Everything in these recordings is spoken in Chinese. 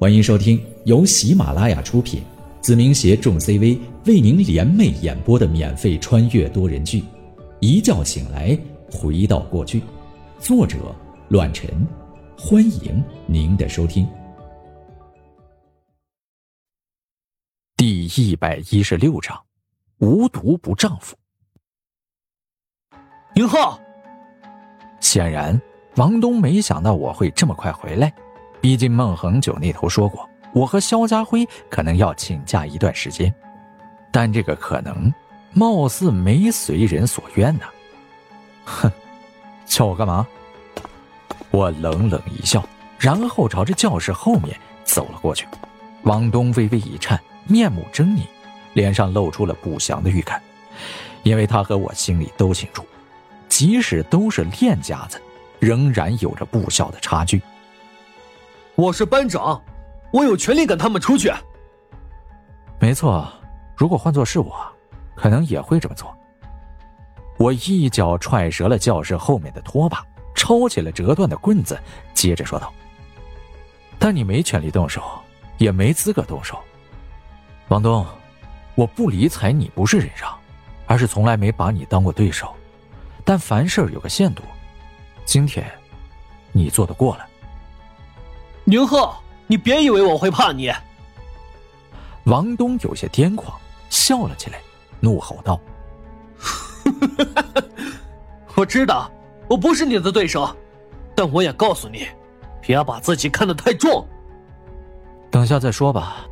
欢迎收听由喜马拉雅出品，子明携众 CV 为您联袂演播的免费穿越多人剧《一觉醒来回到过去》，作者：乱臣。欢迎您的收听。第一百一十六章：无毒不丈夫。宁浩，显然王东没想到我会这么快回来。毕竟孟恒久那头说过，我和肖家辉可能要请假一段时间，但这个可能，貌似没随人所愿呢。哼，叫我干嘛？我冷冷一笑，然后朝着教室后面走了过去。王东微微一颤，面目狰狞，脸上露出了不祥的预感，因为他和我心里都清楚，即使都是练家子，仍然有着不小的差距。我是班长，我有权利赶他们出去。没错，如果换做是我，可能也会这么做。我一脚踹折了教室后面的拖把，抄起了折断的棍子，接着说道：“但你没权利动手，也没资格动手。王东，我不理睬你不是忍让，而是从来没把你当过对手。但凡事有个限度，今天，你做得过了。”宁浩，你别以为我会怕你！王东有些癫狂，笑了起来，怒吼道：“我知道我不是你的对手，但我也告诉你，别把自己看得太重。等下再说吧。”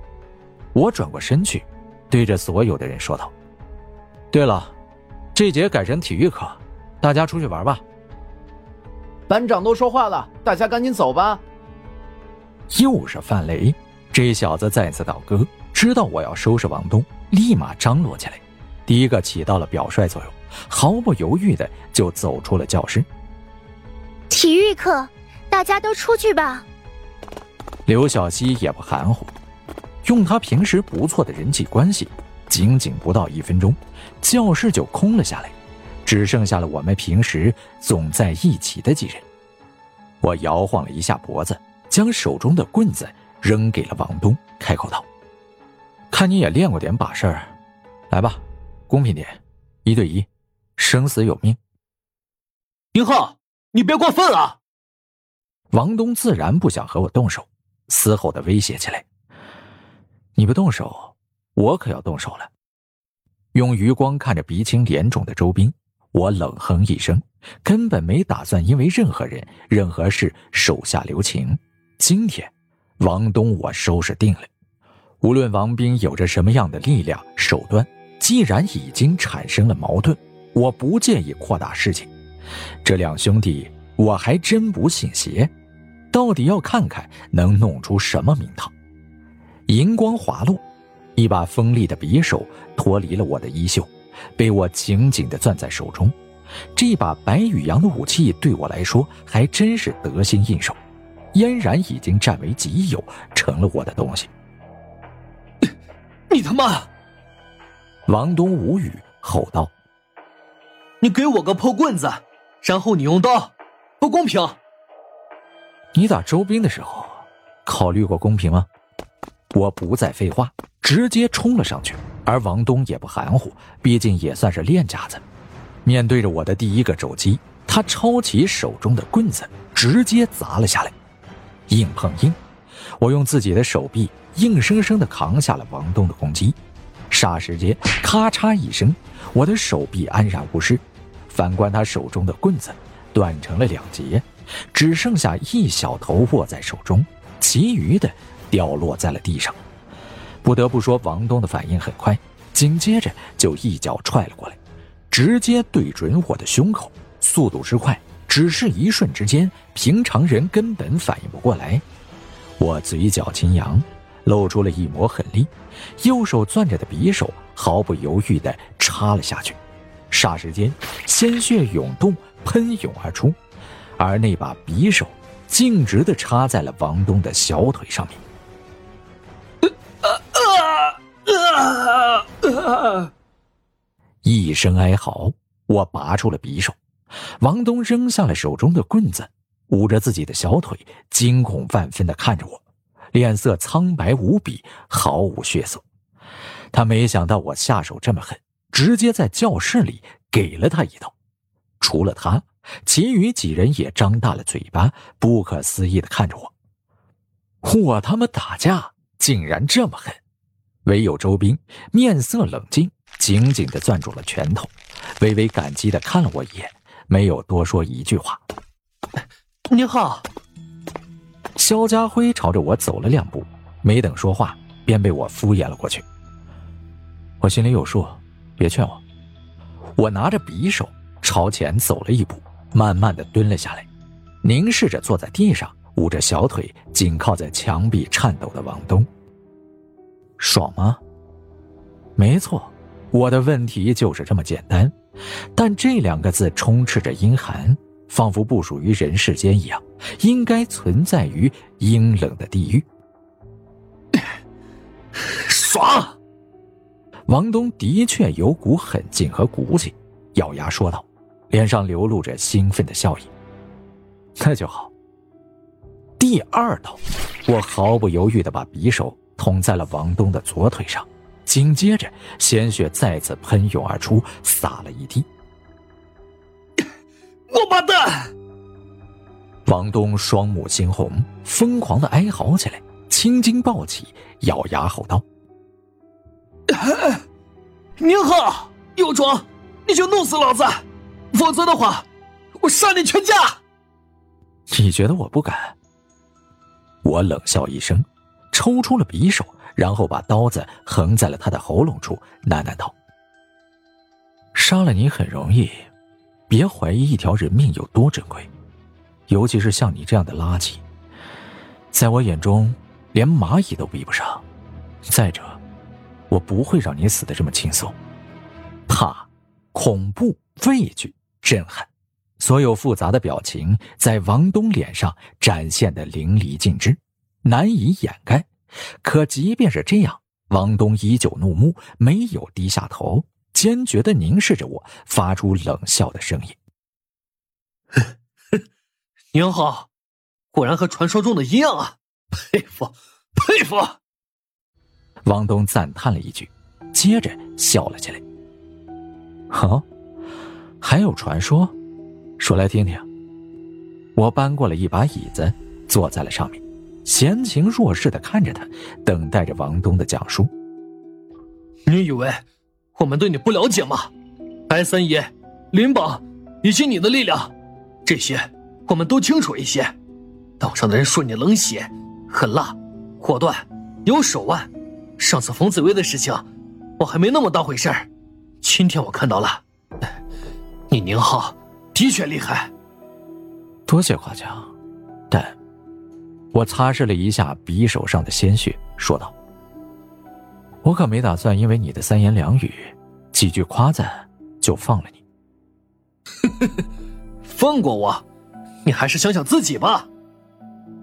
我转过身去，对着所有的人说道：“对了，这节改成体育课，大家出去玩吧。”班长都说话了，大家赶紧走吧。又是范雷，这小子再次倒戈，知道我要收拾王东，立马张罗起来，第一个起到了表率作用，毫不犹豫的就走出了教室。体育课，大家都出去吧。刘小溪也不含糊，用他平时不错的人际关系，仅仅不到一分钟，教室就空了下来，只剩下了我们平时总在一起的几人。我摇晃了一下脖子。将手中的棍子扔给了王东，开口道：“看你也练过点把式儿，来吧，公平点，一对一，生死有命。”宁浩，你别过分啊！王东自然不想和我动手，嘶吼的威胁起来：“你不动手，我可要动手了！”用余光看着鼻青脸肿的周斌，我冷哼一声，根本没打算因为任何人、任何事手下留情。今天，王东我收拾定了。无论王斌有着什么样的力量手段，既然已经产生了矛盾，我不介意扩大事情。这两兄弟，我还真不信邪，到底要看看能弄出什么名堂。银光滑落，一把锋利的匕首脱离了我的衣袖，被我紧紧地攥在手中。这把白羽阳的武器对我来说，还真是得心应手。嫣然已经占为己有，成了我的东西。你他妈！王东无语，吼道：“你给我个破棍子，然后你用刀，不公平！你打周兵的时候，考虑过公平吗？”我不再废话，直接冲了上去。而王东也不含糊，毕竟也算是练家子。面对着我的第一个肘击，他抄起手中的棍子，直接砸了下来。硬碰硬，我用自己的手臂硬生生的扛下了王东的攻击。霎时间，咔嚓一声，我的手臂安然无事。反观他手中的棍子，断成了两截，只剩下一小头握在手中，其余的掉落在了地上。不得不说，王东的反应很快，紧接着就一脚踹了过来，直接对准我的胸口，速度之快。只是一瞬之间，平常人根本反应不过来。我嘴角轻扬，露出了一抹狠厉，右手攥着的匕首毫不犹豫地插了下去。霎时间，鲜血涌动，喷涌而出，而那把匕首径直地插在了王东的小腿上面。一声哀嚎，我拔出了匕首。王东扔下了手中的棍子，捂着自己的小腿，惊恐万分的看着我，脸色苍白无比，毫无血色。他没想到我下手这么狠，直接在教室里给了他一刀。除了他，其余几人也张大了嘴巴，不可思议的看着我。我他妈打架竟然这么狠！唯有周兵面色冷静，紧紧的攥住了拳头，微微感激的看了我一眼，没有多说一句话。您好。肖家辉朝着我走了两步，没等说话，便被我敷衍了过去。我心里有数，别劝我。我拿着匕首朝前走了一步，慢慢的蹲了下来，凝视着坐在地上捂着小腿紧靠在墙壁颤抖的王东。爽吗？没错，我的问题就是这么简单，但这两个字充斥着阴寒。仿佛不属于人世间一样，应该存在于阴冷的地狱。爽！王东的确有股狠劲和骨气，咬牙说道，脸上流露着兴奋的笑意。那就好。第二刀，我毫不犹豫的把匕首捅在了王东的左腿上，紧接着鲜血再次喷涌而出，洒了一地。王八蛋！王东双目猩红，疯狂的哀嚎起来，青筋暴起，咬牙吼道：“宁浩，有种，你就弄死老子，否则的话，我杀你全家！”你觉得我不敢？我冷笑一声，抽出了匕首，然后把刀子横在了他的喉咙处，喃喃道：“杀了你很容易。”别怀疑一条人命有多珍贵，尤其是像你这样的垃圾，在我眼中连蚂蚁都比不上。再者，我不会让你死的这么轻松。怕、恐怖、畏惧、震撼，所有复杂的表情在王东脸上展现的淋漓尽致，难以掩盖。可即便是这样，王东依旧怒目，没有低下头。坚决的凝视着我，发出冷笑的声音。宁浩，果然和传说中的一样啊！佩服，佩服！王东赞叹了一句，接着笑了起来。好，还有传说，说来听听。我搬过了一把椅子，坐在了上面，闲情若视的看着他，等待着王东的讲述。你以为？我们对你不了解吗？白三爷、林榜以及你的力量，这些我们都清楚一些。岛上的人说你冷血、狠辣、果断、有手腕。上次冯紫薇的事情，我还没那么当回事儿。今天我看到了，你宁浩的确厉害。多谢夸奖，但，我擦拭了一下匕首上的鲜血，说道。我可没打算因为你的三言两语、几句夸赞就放了你。放过我？你还是想想自己吧。”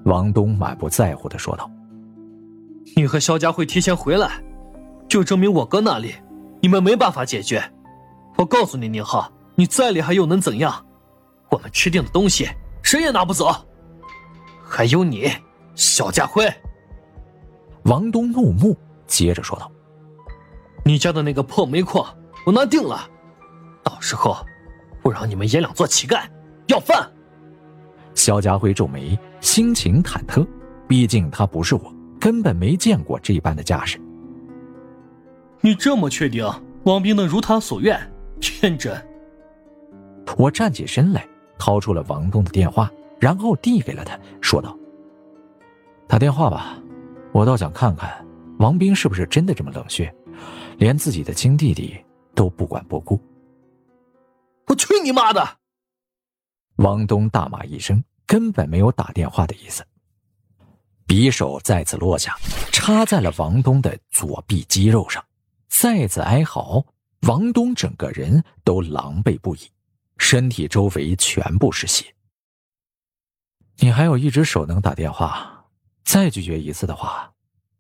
王东满不在乎的说道。“你和肖家会提前回来，就证明我哥那里你们没办法解决。我告诉你，宁浩，你再厉害又能怎样？我们吃定的东西谁也拿不走。还有你，肖家辉。”王东怒目。接着说道：“你家的那个破煤矿，我拿定了，到时候我让你们爷俩做乞丐要饭。”肖家辉皱眉，心情忐忑，毕竟他不是我，根本没见过这般的架势。你这么确定王斌能如他所愿？天真！我站起身来，掏出了王东的电话，然后递给了他，说道：“打电话吧，我倒想看看。”王兵是不是真的这么冷血，连自己的亲弟弟都不管不顾？我去你妈的！王东大骂一声，根本没有打电话的意思。匕首再次落下，插在了王东的左臂肌肉上，再次哀嚎。王东整个人都狼狈不已，身体周围全部是血。你还有一只手能打电话，再拒绝一次的话。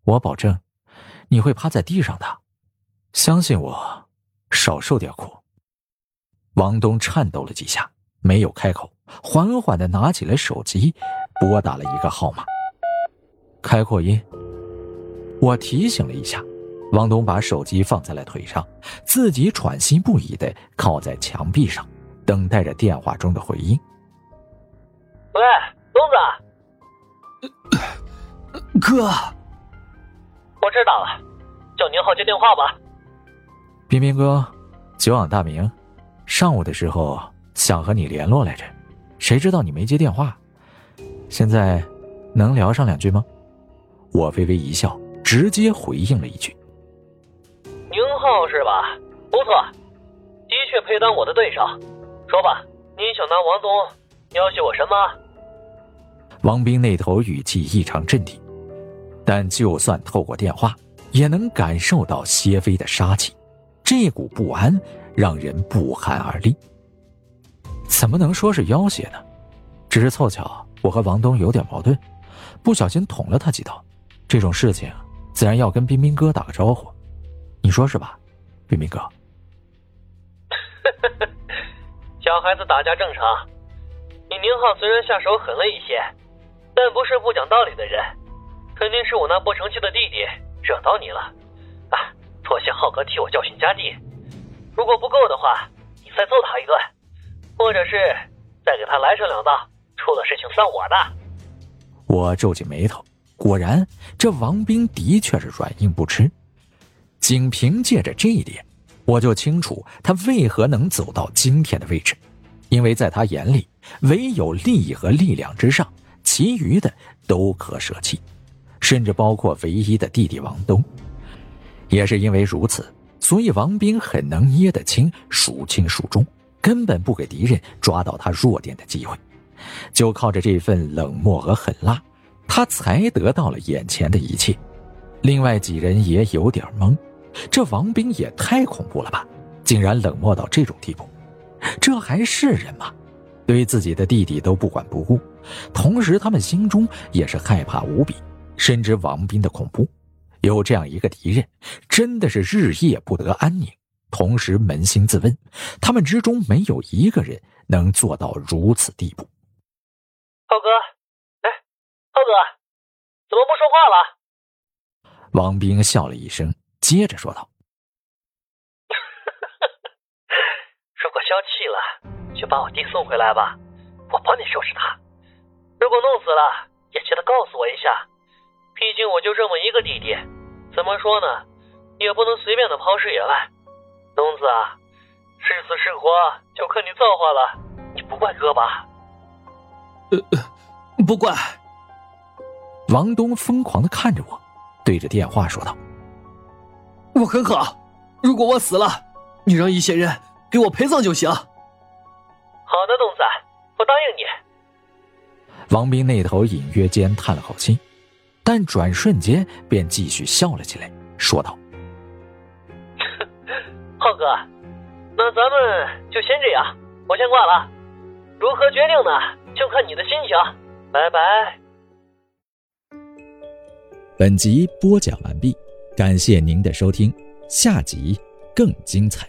我保证，你会趴在地上的。相信我，少受点苦。王东颤抖了几下，没有开口，缓缓的拿起了手机，拨打了一个号码。开扩音。我提醒了一下，王东把手机放在了腿上，自己喘息不已的靠在墙壁上，等待着电话中的回应。喂，东子，哥，我知道了，叫宁浩接电话吧。彬彬哥，久仰大名，上午的时候想和你联络来着，谁知道你没接电话，现在能聊上两句吗？我微微一笑。直接回应了一句：“宁浩是吧？不错，的确配当我的对手。说吧，你想当王东要挟我什么？”王斌那头语气异常镇定，但就算透过电话，也能感受到谢飞的杀气，这股不安让人不寒而栗。怎么能说是要挟呢？只是凑巧我和王东有点矛盾，不小心捅了他几刀，这种事情。自然要跟彬彬哥打个招呼，你说是吧，彬彬哥？小孩子打架正常。你宁浩虽然下手狠了一些，但不是不讲道理的人，肯定是我那不成器的弟弟惹到你了。啊，多谢浩哥替我教训家弟。如果不够的话，你再揍他一顿，或者是再给他来上两刀，出了事情算我的。我皱起眉头。果然，这王兵的确是软硬不吃。仅凭借着这一点，我就清楚他为何能走到今天的位置。因为在他眼里，唯有利益和力量之上，其余的都可舍弃，甚至包括唯一的弟弟王东。也是因为如此，所以王兵很能捏得清孰轻孰重，根本不给敌人抓到他弱点的机会，就靠着这份冷漠和狠辣。他才得到了眼前的一切，另外几人也有点懵，这王兵也太恐怖了吧，竟然冷漠到这种地步，这还是人吗？对自己的弟弟都不管不顾，同时他们心中也是害怕无比，深知王斌的恐怖，有这样一个敌人，真的是日夜不得安宁。同时扪心自问，他们之中没有一个人能做到如此地步。浩哥。哎浩哥，怎么不说话了？王兵笑了一声，接着说道：“如果消气了，就把我弟送回来吧，我帮你收拾他。如果弄死了，也记得告诉我一下。毕竟我就这么一个弟弟，怎么说呢，也不能随便的抛尸野外。东子啊，是死是活就看你造化了，你不怪哥吧？呃，不怪。”王东疯狂的看着我，对着电话说道：“我很好，如果我死了，你让一些人给我陪葬就行。”“好的，东子，我答应你。”王斌那头隐约间叹了口气，但转瞬间便继续笑了起来，说道：“ 浩哥，那咱们就先这样，我先挂了。如何决定呢？就看你的心情。拜拜。”本集播讲完毕，感谢您的收听，下集更精彩。